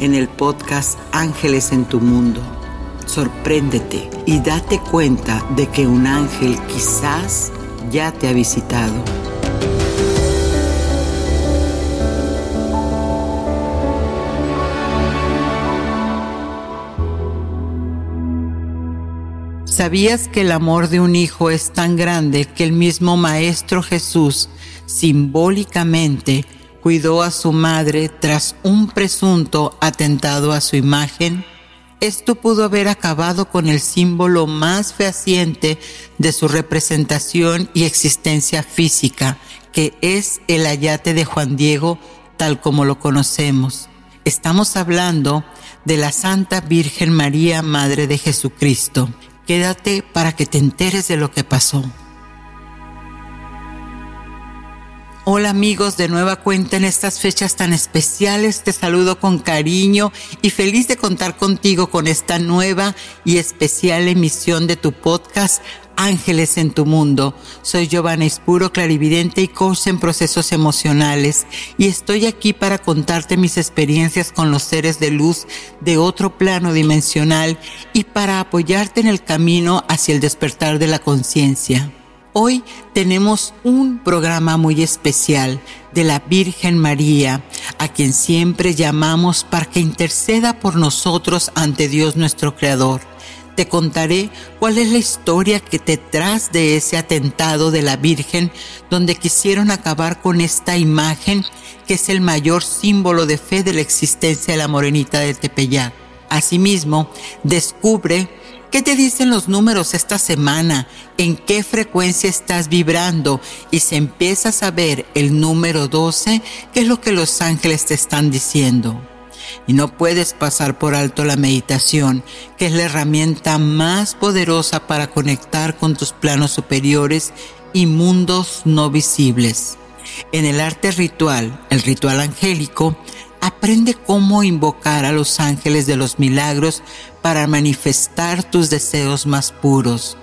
en el podcast Ángeles en tu Mundo. Sorpréndete y date cuenta de que un ángel quizás ya te ha visitado. ¿Sabías que el amor de un hijo es tan grande que el mismo Maestro Jesús simbólicamente cuidó a su madre tras un presunto atentado a su imagen, esto pudo haber acabado con el símbolo más fehaciente de su representación y existencia física, que es el ayate de Juan Diego tal como lo conocemos. Estamos hablando de la Santa Virgen María, Madre de Jesucristo. Quédate para que te enteres de lo que pasó. Hola amigos, de nueva cuenta en estas fechas tan especiales, te saludo con cariño y feliz de contar contigo con esta nueva y especial emisión de tu podcast Ángeles en tu Mundo. Soy Giovanna Espuro, clarividente y coach en procesos emocionales y estoy aquí para contarte mis experiencias con los seres de luz de otro plano dimensional y para apoyarte en el camino hacia el despertar de la conciencia. Hoy tenemos un programa muy especial de la Virgen María, a quien siempre llamamos para que interceda por nosotros ante Dios nuestro Creador. Te contaré cuál es la historia que detrás de ese atentado de la Virgen, donde quisieron acabar con esta imagen que es el mayor símbolo de fe de la existencia de la morenita de Tepeyac. Asimismo, descubre ¿Qué te dicen los números esta semana? ¿En qué frecuencia estás vibrando? Y si empiezas a ver el número 12, ¿qué es lo que los ángeles te están diciendo? Y no puedes pasar por alto la meditación, que es la herramienta más poderosa para conectar con tus planos superiores y mundos no visibles. En el arte ritual, el ritual angélico, Aprende cómo invocar a los ángeles de los milagros para manifestar tus deseos más puros.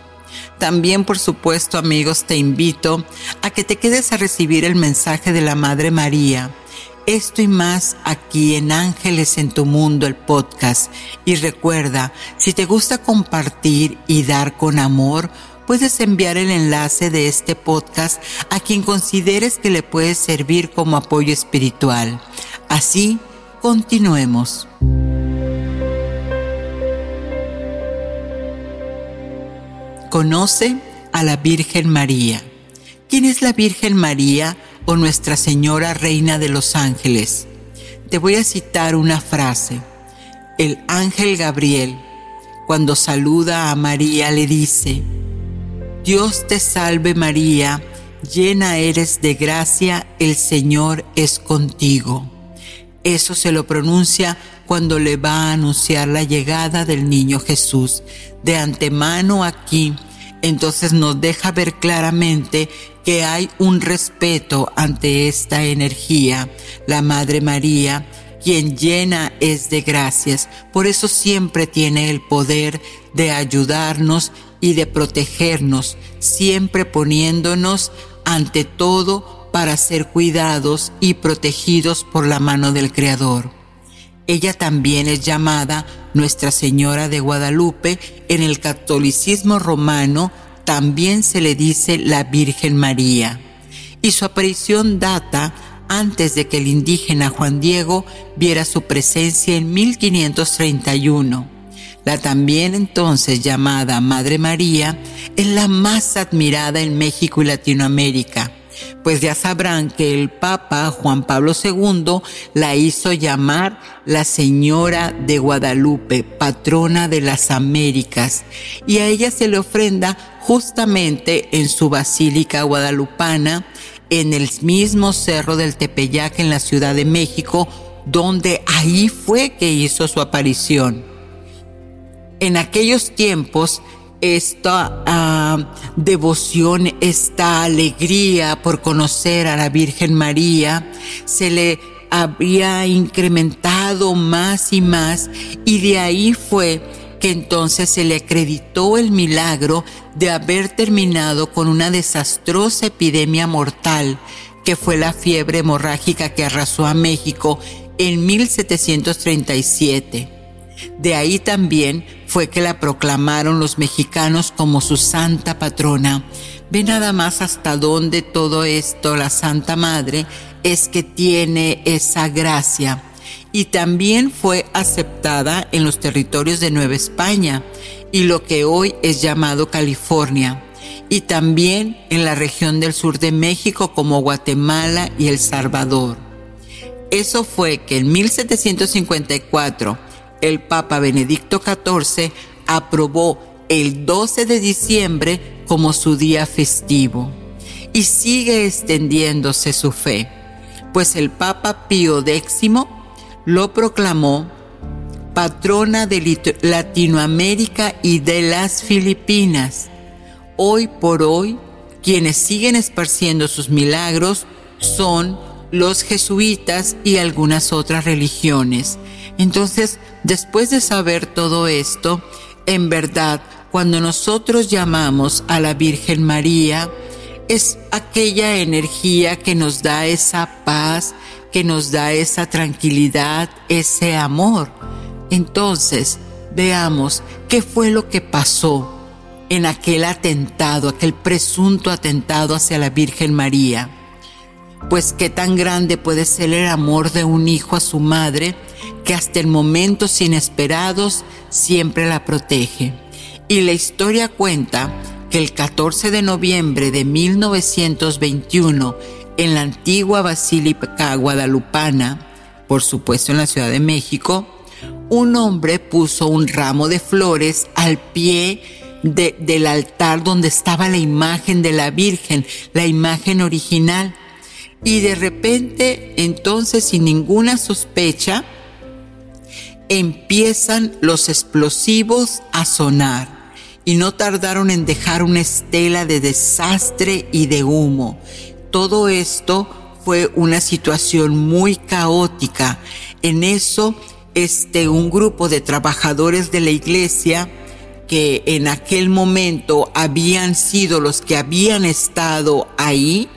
También, por supuesto, amigos, te invito a que te quedes a recibir el mensaje de la Madre María. Esto y más aquí en Ángeles en tu Mundo, el podcast. Y recuerda, si te gusta compartir y dar con amor, puedes enviar el enlace de este podcast a quien consideres que le puede servir como apoyo espiritual. Así, continuemos. Conoce a la Virgen María. ¿Quién es la Virgen María o Nuestra Señora Reina de los Ángeles? Te voy a citar una frase. El ángel Gabriel, cuando saluda a María, le dice, Dios te salve María, llena eres de gracia, el Señor es contigo. Eso se lo pronuncia cuando le va a anunciar la llegada del niño Jesús. De antemano aquí, entonces nos deja ver claramente que hay un respeto ante esta energía. La Madre María, quien llena es de gracias, por eso siempre tiene el poder de ayudarnos y de protegernos, siempre poniéndonos ante todo para ser cuidados y protegidos por la mano del Creador. Ella también es llamada Nuestra Señora de Guadalupe. En el catolicismo romano también se le dice la Virgen María. Y su aparición data antes de que el indígena Juan Diego viera su presencia en 1531. La también entonces llamada Madre María es la más admirada en México y Latinoamérica pues ya sabrán que el Papa Juan Pablo II la hizo llamar la Señora de Guadalupe, patrona de las Américas, y a ella se le ofrenda justamente en su Basílica Guadalupana, en el mismo Cerro del Tepeyac en la Ciudad de México, donde ahí fue que hizo su aparición. En aquellos tiempos esta ah, devoción, esta alegría por conocer a la Virgen María, se le había incrementado más y más y de ahí fue que entonces se le acreditó el milagro de haber terminado con una desastrosa epidemia mortal que fue la fiebre hemorrágica que arrasó a México en 1737. De ahí también fue que la proclamaron los mexicanos como su santa patrona. Ve nada más hasta dónde todo esto, la Santa Madre, es que tiene esa gracia. Y también fue aceptada en los territorios de Nueva España y lo que hoy es llamado California. Y también en la región del sur de México como Guatemala y El Salvador. Eso fue que en 1754 el Papa Benedicto XIV aprobó el 12 de diciembre como su día festivo y sigue extendiéndose su fe, pues el Papa Pío X lo proclamó patrona de Latinoamérica y de las Filipinas. Hoy por hoy, quienes siguen esparciendo sus milagros son los jesuitas y algunas otras religiones. Entonces, después de saber todo esto, en verdad, cuando nosotros llamamos a la Virgen María, es aquella energía que nos da esa paz, que nos da esa tranquilidad, ese amor. Entonces, veamos qué fue lo que pasó en aquel atentado, aquel presunto atentado hacia la Virgen María. Pues qué tan grande puede ser el amor de un hijo a su madre que hasta en momentos inesperados siempre la protege. Y la historia cuenta que el 14 de noviembre de 1921, en la antigua Basílica Guadalupana, por supuesto en la Ciudad de México, un hombre puso un ramo de flores al pie del altar donde estaba la imagen de la Virgen, la imagen original. Y de repente, entonces, sin ninguna sospecha, empiezan los explosivos a sonar y no tardaron en dejar una estela de desastre y de humo. Todo esto fue una situación muy caótica. En eso, este, un grupo de trabajadores de la iglesia que en aquel momento habían sido los que habían estado ahí,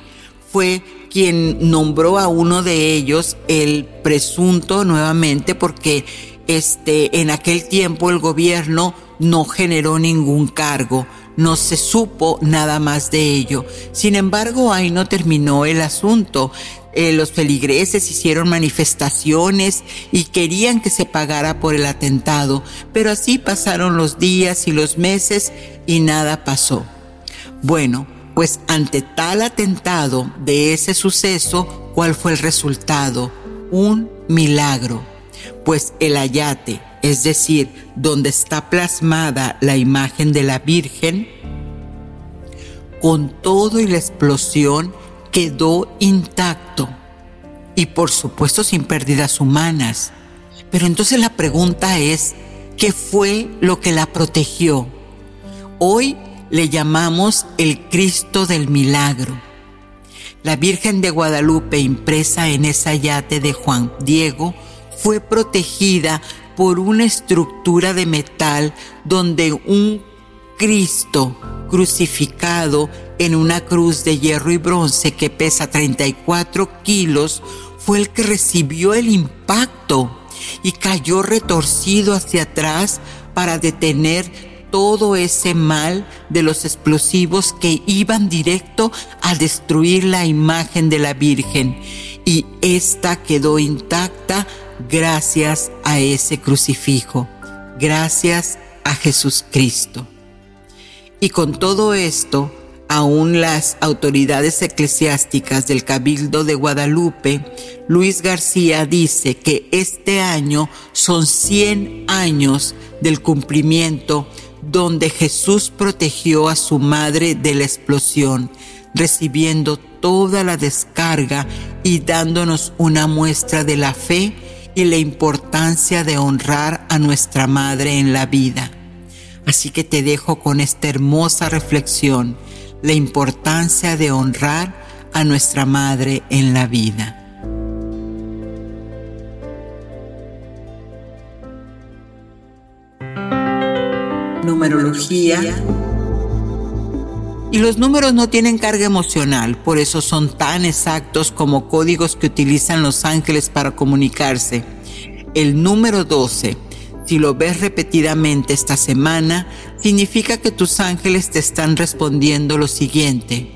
fue quien nombró a uno de ellos el presunto nuevamente porque este, en aquel tiempo el gobierno no generó ningún cargo, no se supo nada más de ello. Sin embargo, ahí no terminó el asunto. Eh, los feligreses hicieron manifestaciones y querían que se pagara por el atentado, pero así pasaron los días y los meses y nada pasó. Bueno, pues ante tal atentado de ese suceso, ¿cuál fue el resultado? Un milagro pues el ayate, es decir, donde está plasmada la imagen de la Virgen, con todo y la explosión quedó intacto y por supuesto sin pérdidas humanas. Pero entonces la pregunta es, ¿qué fue lo que la protegió? Hoy le llamamos el Cristo del Milagro. La Virgen de Guadalupe impresa en ese yate de Juan Diego fue protegida por una estructura de metal donde un Cristo crucificado en una cruz de hierro y bronce que pesa 34 kilos, fue el que recibió el impacto y cayó retorcido hacia atrás para detener todo ese mal de los explosivos que iban directo a destruir la imagen de la Virgen. Y esta quedó intacta gracias a ese crucifijo, gracias a Jesucristo. Y con todo esto, aún las autoridades eclesiásticas del Cabildo de Guadalupe, Luis García dice que este año son 100 años del cumplimiento donde Jesús protegió a su madre de la explosión, recibiendo toda la descarga y dándonos una muestra de la fe y la importancia de honrar a nuestra madre en la vida. Así que te dejo con esta hermosa reflexión la importancia de honrar a nuestra Madre en la vida. Numerología. Y los números no tienen carga emocional, por eso son tan exactos como códigos que utilizan los ángeles para comunicarse. El número 12 si lo ves repetidamente esta semana, significa que tus ángeles te están respondiendo lo siguiente.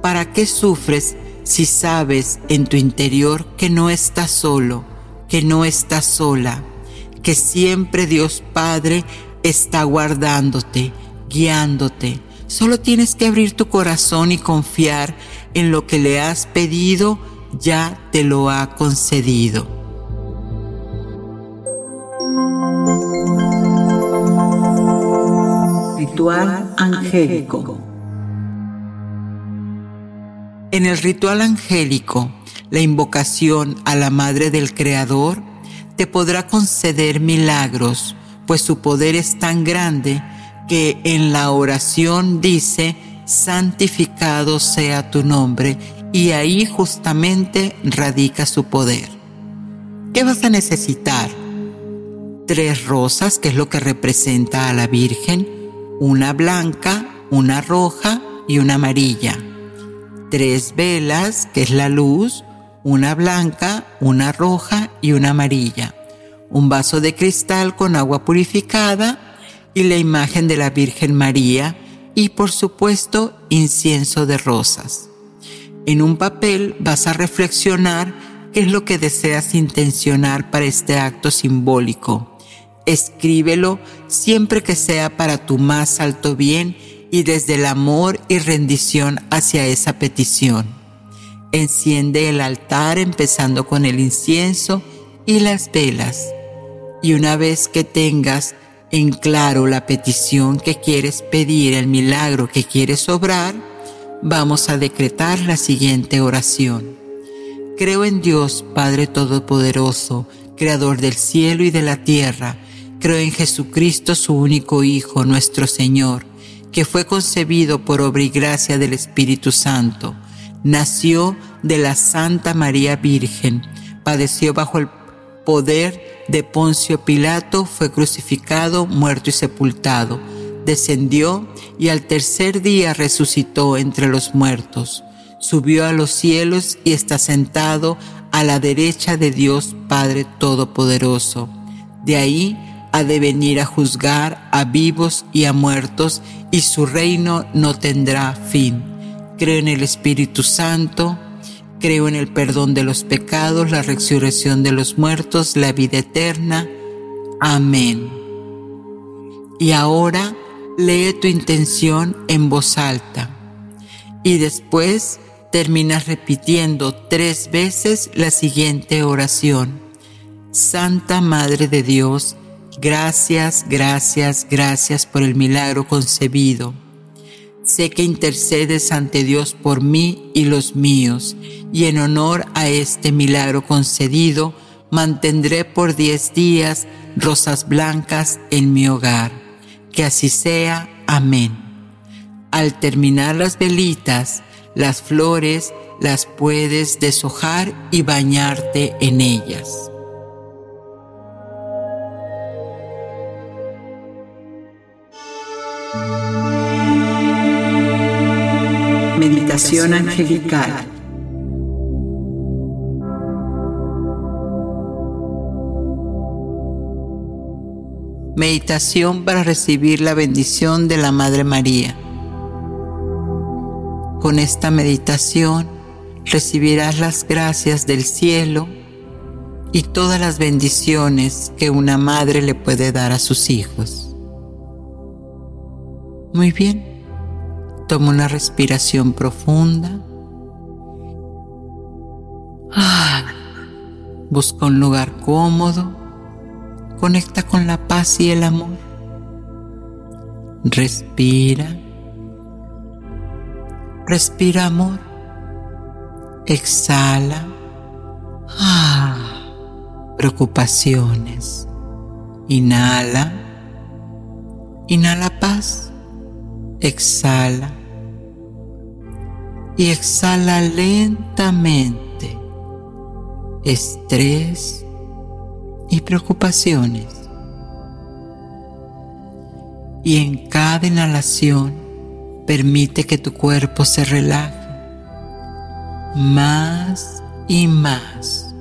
¿Para qué sufres si sabes en tu interior que no estás solo, que no estás sola, que siempre Dios Padre está guardándote, guiándote? Solo tienes que abrir tu corazón y confiar en lo que le has pedido, ya te lo ha concedido. Ritual angélico. En el ritual angélico, la invocación a la Madre del Creador te podrá conceder milagros, pues su poder es tan grande que en la oración dice, santificado sea tu nombre, y ahí justamente radica su poder. ¿Qué vas a necesitar? Tres rosas, que es lo que representa a la Virgen, una blanca, una roja y una amarilla. Tres velas, que es la luz, una blanca, una roja y una amarilla. Un vaso de cristal con agua purificada y la imagen de la Virgen María y por supuesto incienso de rosas. En un papel vas a reflexionar qué es lo que deseas intencionar para este acto simbólico Escríbelo siempre que sea para tu más alto bien y desde el amor y rendición hacia esa petición. Enciende el altar empezando con el incienso y las velas. Y una vez que tengas en claro la petición que quieres pedir, el milagro que quieres obrar, vamos a decretar la siguiente oración. Creo en Dios, Padre Todopoderoso, Creador del cielo y de la tierra, Creo en Jesucristo, su único Hijo, nuestro Señor, que fue concebido por obra y gracia del Espíritu Santo. Nació de la Santa María Virgen, padeció bajo el poder de Poncio Pilato, fue crucificado, muerto y sepultado. Descendió y al tercer día resucitó entre los muertos. Subió a los cielos y está sentado a la derecha de Dios Padre Todopoderoso. De ahí ha de venir a juzgar a vivos y a muertos, y su reino no tendrá fin. Creo en el Espíritu Santo, creo en el perdón de los pecados, la resurrección de los muertos, la vida eterna. Amén. Y ahora lee tu intención en voz alta y después terminas repitiendo tres veces la siguiente oración. Santa Madre de Dios, Gracias, gracias, gracias por el milagro concebido. Sé que intercedes ante Dios por mí y los míos, y en honor a este milagro concedido, mantendré por diez días rosas blancas en mi hogar. Que así sea. Amén. Al terminar las velitas, las flores las puedes deshojar y bañarte en ellas. Meditación angelical. Meditación para recibir la bendición de la Madre María. Con esta meditación recibirás las gracias del cielo y todas las bendiciones que una madre le puede dar a sus hijos. Muy bien, toma una respiración profunda. Busca un lugar cómodo. Conecta con la paz y el amor. Respira. Respira amor. Exhala. Ah preocupaciones. Inhala. Inhala paz. Exhala. Y exhala lentamente. Estrés y preocupaciones. Y en cada inhalación permite que tu cuerpo se relaje más y más.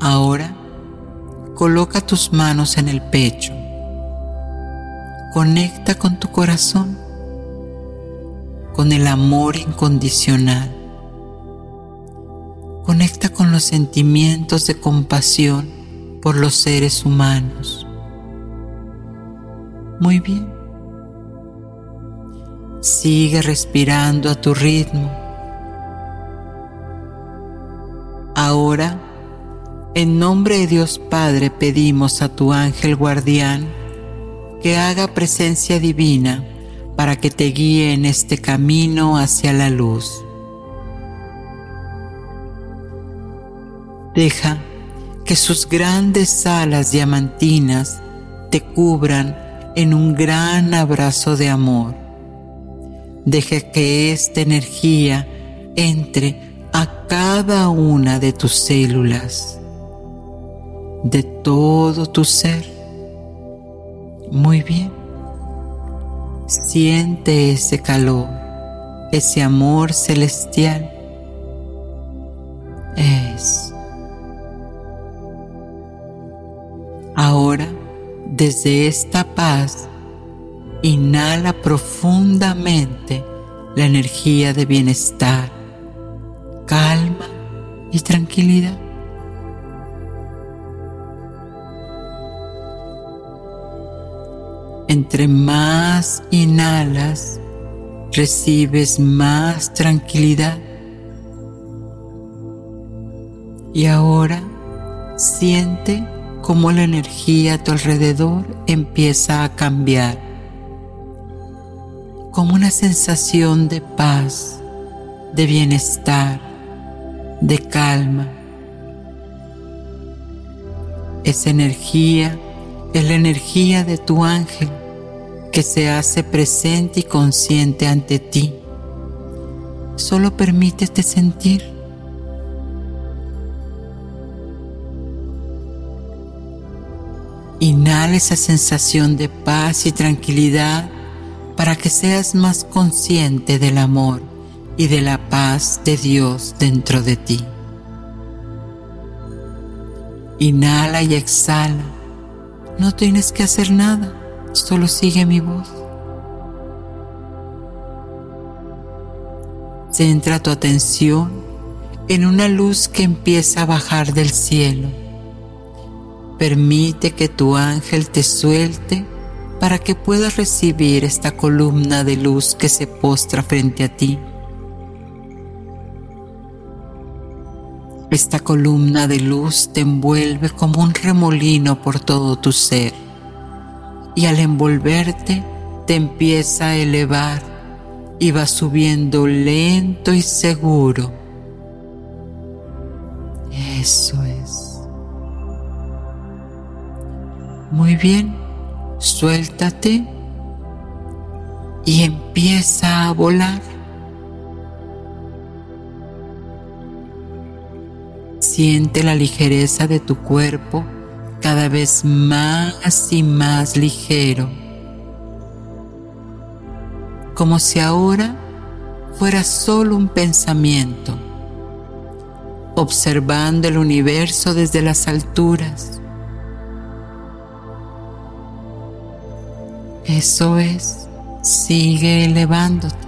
Ahora, coloca tus manos en el pecho. Conecta con tu corazón, con el amor incondicional. Conecta con los sentimientos de compasión por los seres humanos. Muy bien. Sigue respirando a tu ritmo. Ahora en nombre de Dios Padre pedimos a tu ángel guardián que haga presencia divina para que te guíe en este camino hacia la luz. Deja que sus grandes alas diamantinas te cubran en un gran abrazo de amor. Deja que esta energía entre a cada una de tus células de todo tu ser. Muy bien. Siente ese calor, ese amor celestial. Es. Ahora, desde esta paz, inhala profundamente la energía de bienestar, calma y tranquilidad. Entre más inhalas, recibes más tranquilidad. Y ahora siente cómo la energía a tu alrededor empieza a cambiar. Como una sensación de paz, de bienestar, de calma. Esa energía es la energía de tu ángel que se hace presente y consciente ante ti. Solo permítete sentir. Inhala esa sensación de paz y tranquilidad para que seas más consciente del amor y de la paz de Dios dentro de ti. Inhala y exhala no tienes que hacer nada, solo sigue mi voz. Centra tu atención en una luz que empieza a bajar del cielo. Permite que tu ángel te suelte para que puedas recibir esta columna de luz que se postra frente a ti. Esta columna de luz te envuelve como un remolino por todo tu ser y al envolverte te empieza a elevar y va subiendo lento y seguro. Eso es. Muy bien, suéltate y empieza a volar. Siente la ligereza de tu cuerpo cada vez más y más ligero. como si ahora fuera solo un pensamiento, observando el universo desde las alturas. Eso es, sigue elevándote.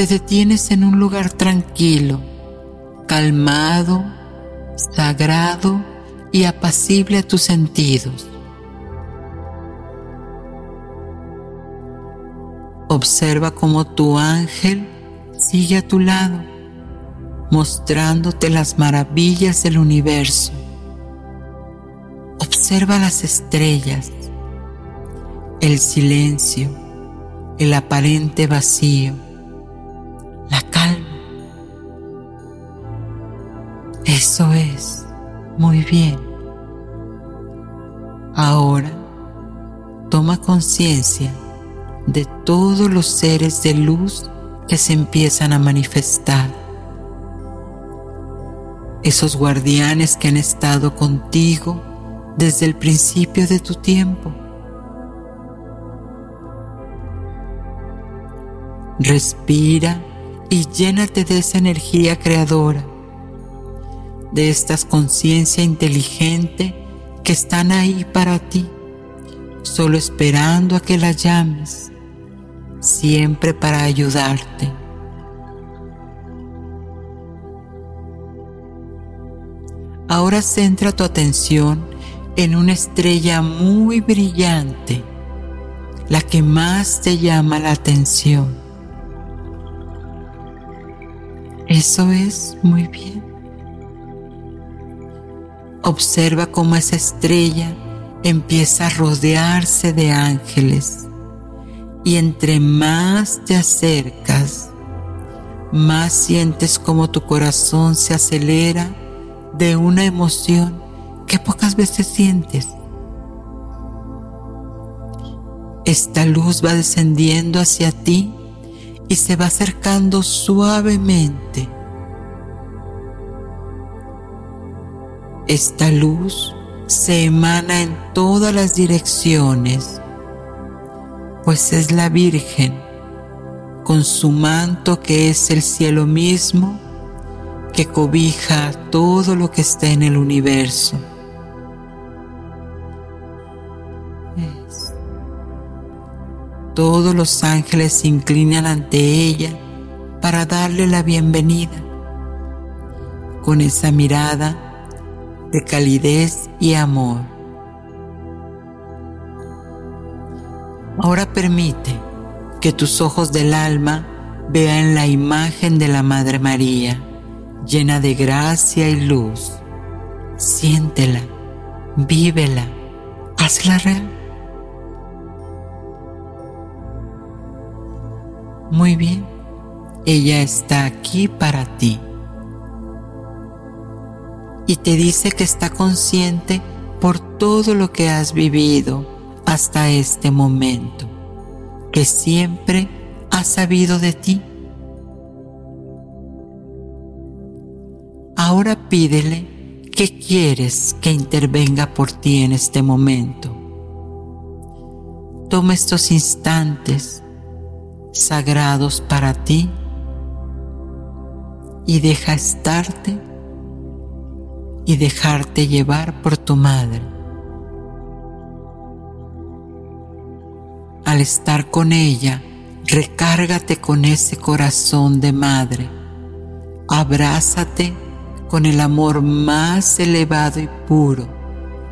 Te detienes en un lugar tranquilo, calmado, sagrado y apacible a tus sentidos. Observa cómo tu ángel sigue a tu lado, mostrándote las maravillas del universo. Observa las estrellas, el silencio, el aparente vacío, Eso es, muy bien. Ahora toma conciencia de todos los seres de luz que se empiezan a manifestar. Esos guardianes que han estado contigo desde el principio de tu tiempo. Respira y llénate de esa energía creadora, de esta conciencia inteligente que están ahí para ti, solo esperando a que la llames, siempre para ayudarte. Ahora centra tu atención en una estrella muy brillante, la que más te llama la atención. Eso es muy bien. Observa cómo esa estrella empieza a rodearse de ángeles y entre más te acercas, más sientes como tu corazón se acelera de una emoción que pocas veces sientes. Esta luz va descendiendo hacia ti y se va acercando suavemente. Esta luz se emana en todas las direcciones, pues es la Virgen con su manto que es el cielo mismo que cobija todo lo que está en el universo. Todos los ángeles se inclinan ante ella para darle la bienvenida con esa mirada de calidez y amor. Ahora permite que tus ojos del alma vean la imagen de la Madre María, llena de gracia y luz. Siéntela, vívela, hazla real. Muy bien, ella está aquí para ti. Y te dice que está consciente por todo lo que has vivido hasta este momento, que siempre ha sabido de ti. Ahora pídele qué quieres que intervenga por ti en este momento. Toma estos instantes sagrados para ti y deja estarte y dejarte llevar por tu madre. Al estar con ella, recárgate con ese corazón de madre. Abrázate con el amor más elevado y puro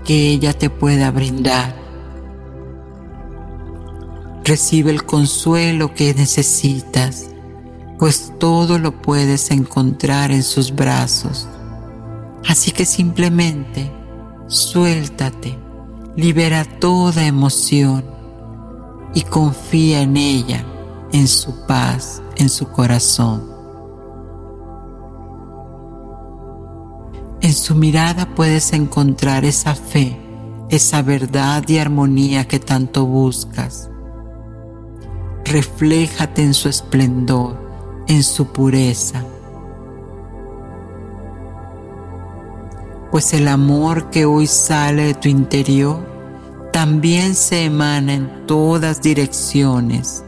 que ella te pueda brindar Recibe el consuelo que necesitas, pues todo lo puedes encontrar en sus brazos. Así que simplemente suéltate, libera toda emoción y confía en ella, en su paz, en su corazón. En su mirada puedes encontrar esa fe, esa verdad y armonía que tanto buscas refléjate en su esplendor, en su pureza. Pues el amor que hoy sale de tu interior también se emana en todas direcciones.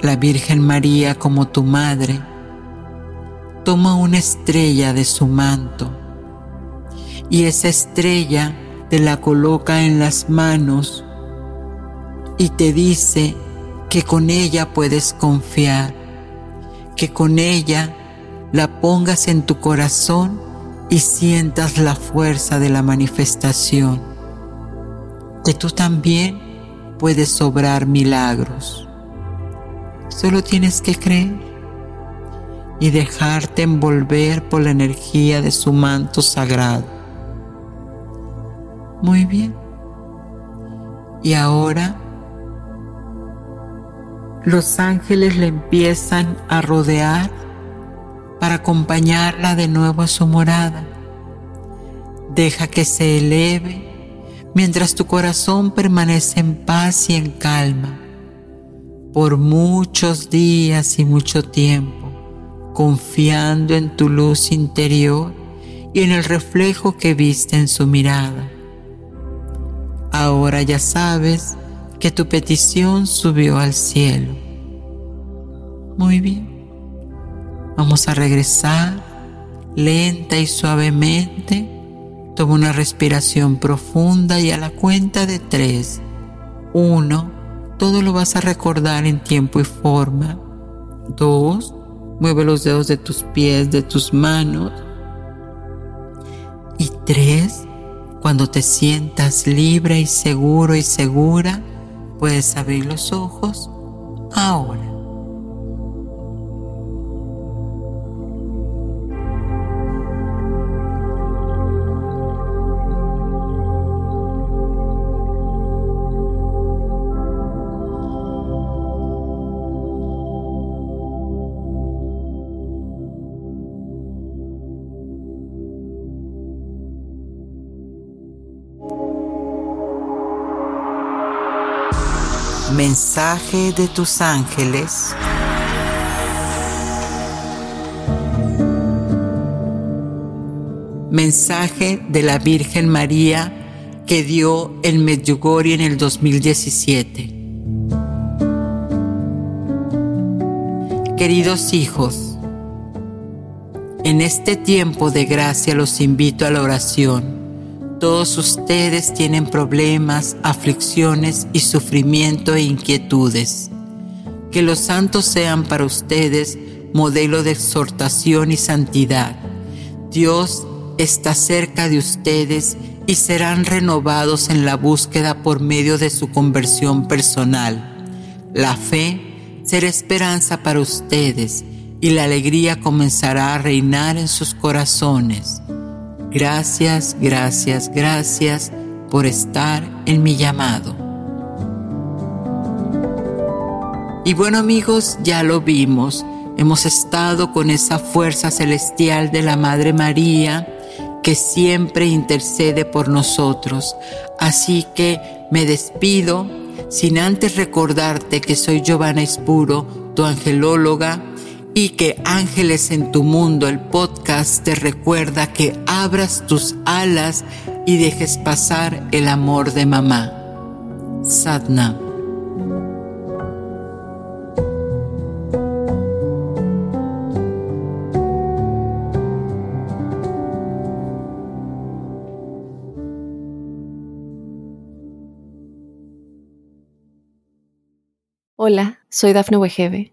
La Virgen María como tu madre toma una estrella de su manto y esa estrella te la coloca en las manos y te dice que con ella puedes confiar, que con ella la pongas en tu corazón y sientas la fuerza de la manifestación, que tú también puedes obrar milagros. Solo tienes que creer y dejarte envolver por la energía de su manto sagrado. Muy bien. Y ahora los ángeles le empiezan a rodear para acompañarla de nuevo a su morada. Deja que se eleve mientras tu corazón permanece en paz y en calma por muchos días y mucho tiempo, confiando en tu luz interior y en el reflejo que viste en su mirada. Ahora ya sabes que tu petición subió al cielo. Muy bien. Vamos a regresar lenta y suavemente. Toma una respiración profunda y a la cuenta de tres. Uno todo lo vas a recordar en tiempo y forma. Dos, mueve los dedos de tus pies, de tus manos. Y tres, cuando te sientas libre y seguro y segura, puedes abrir los ojos ahora. Mensaje de tus ángeles. Mensaje de la Virgen María que dio el Medjugorje en el 2017. Queridos hijos, en este tiempo de gracia los invito a la oración todos ustedes tienen problemas, aflicciones y sufrimiento e inquietudes. Que los santos sean para ustedes modelo de exhortación y santidad. Dios está cerca de ustedes y serán renovados en la búsqueda por medio de su conversión personal. La fe será esperanza para ustedes y la alegría comenzará a reinar en sus corazones. Gracias, gracias, gracias por estar en mi llamado. Y bueno amigos, ya lo vimos. Hemos estado con esa fuerza celestial de la Madre María que siempre intercede por nosotros. Así que me despido sin antes recordarte que soy Giovanna Espuro, tu angelóloga y que Ángeles en tu Mundo, el podcast, te recuerda que abras tus alas y dejes pasar el amor de mamá. Sadna. Hola, soy Dafne Wegebe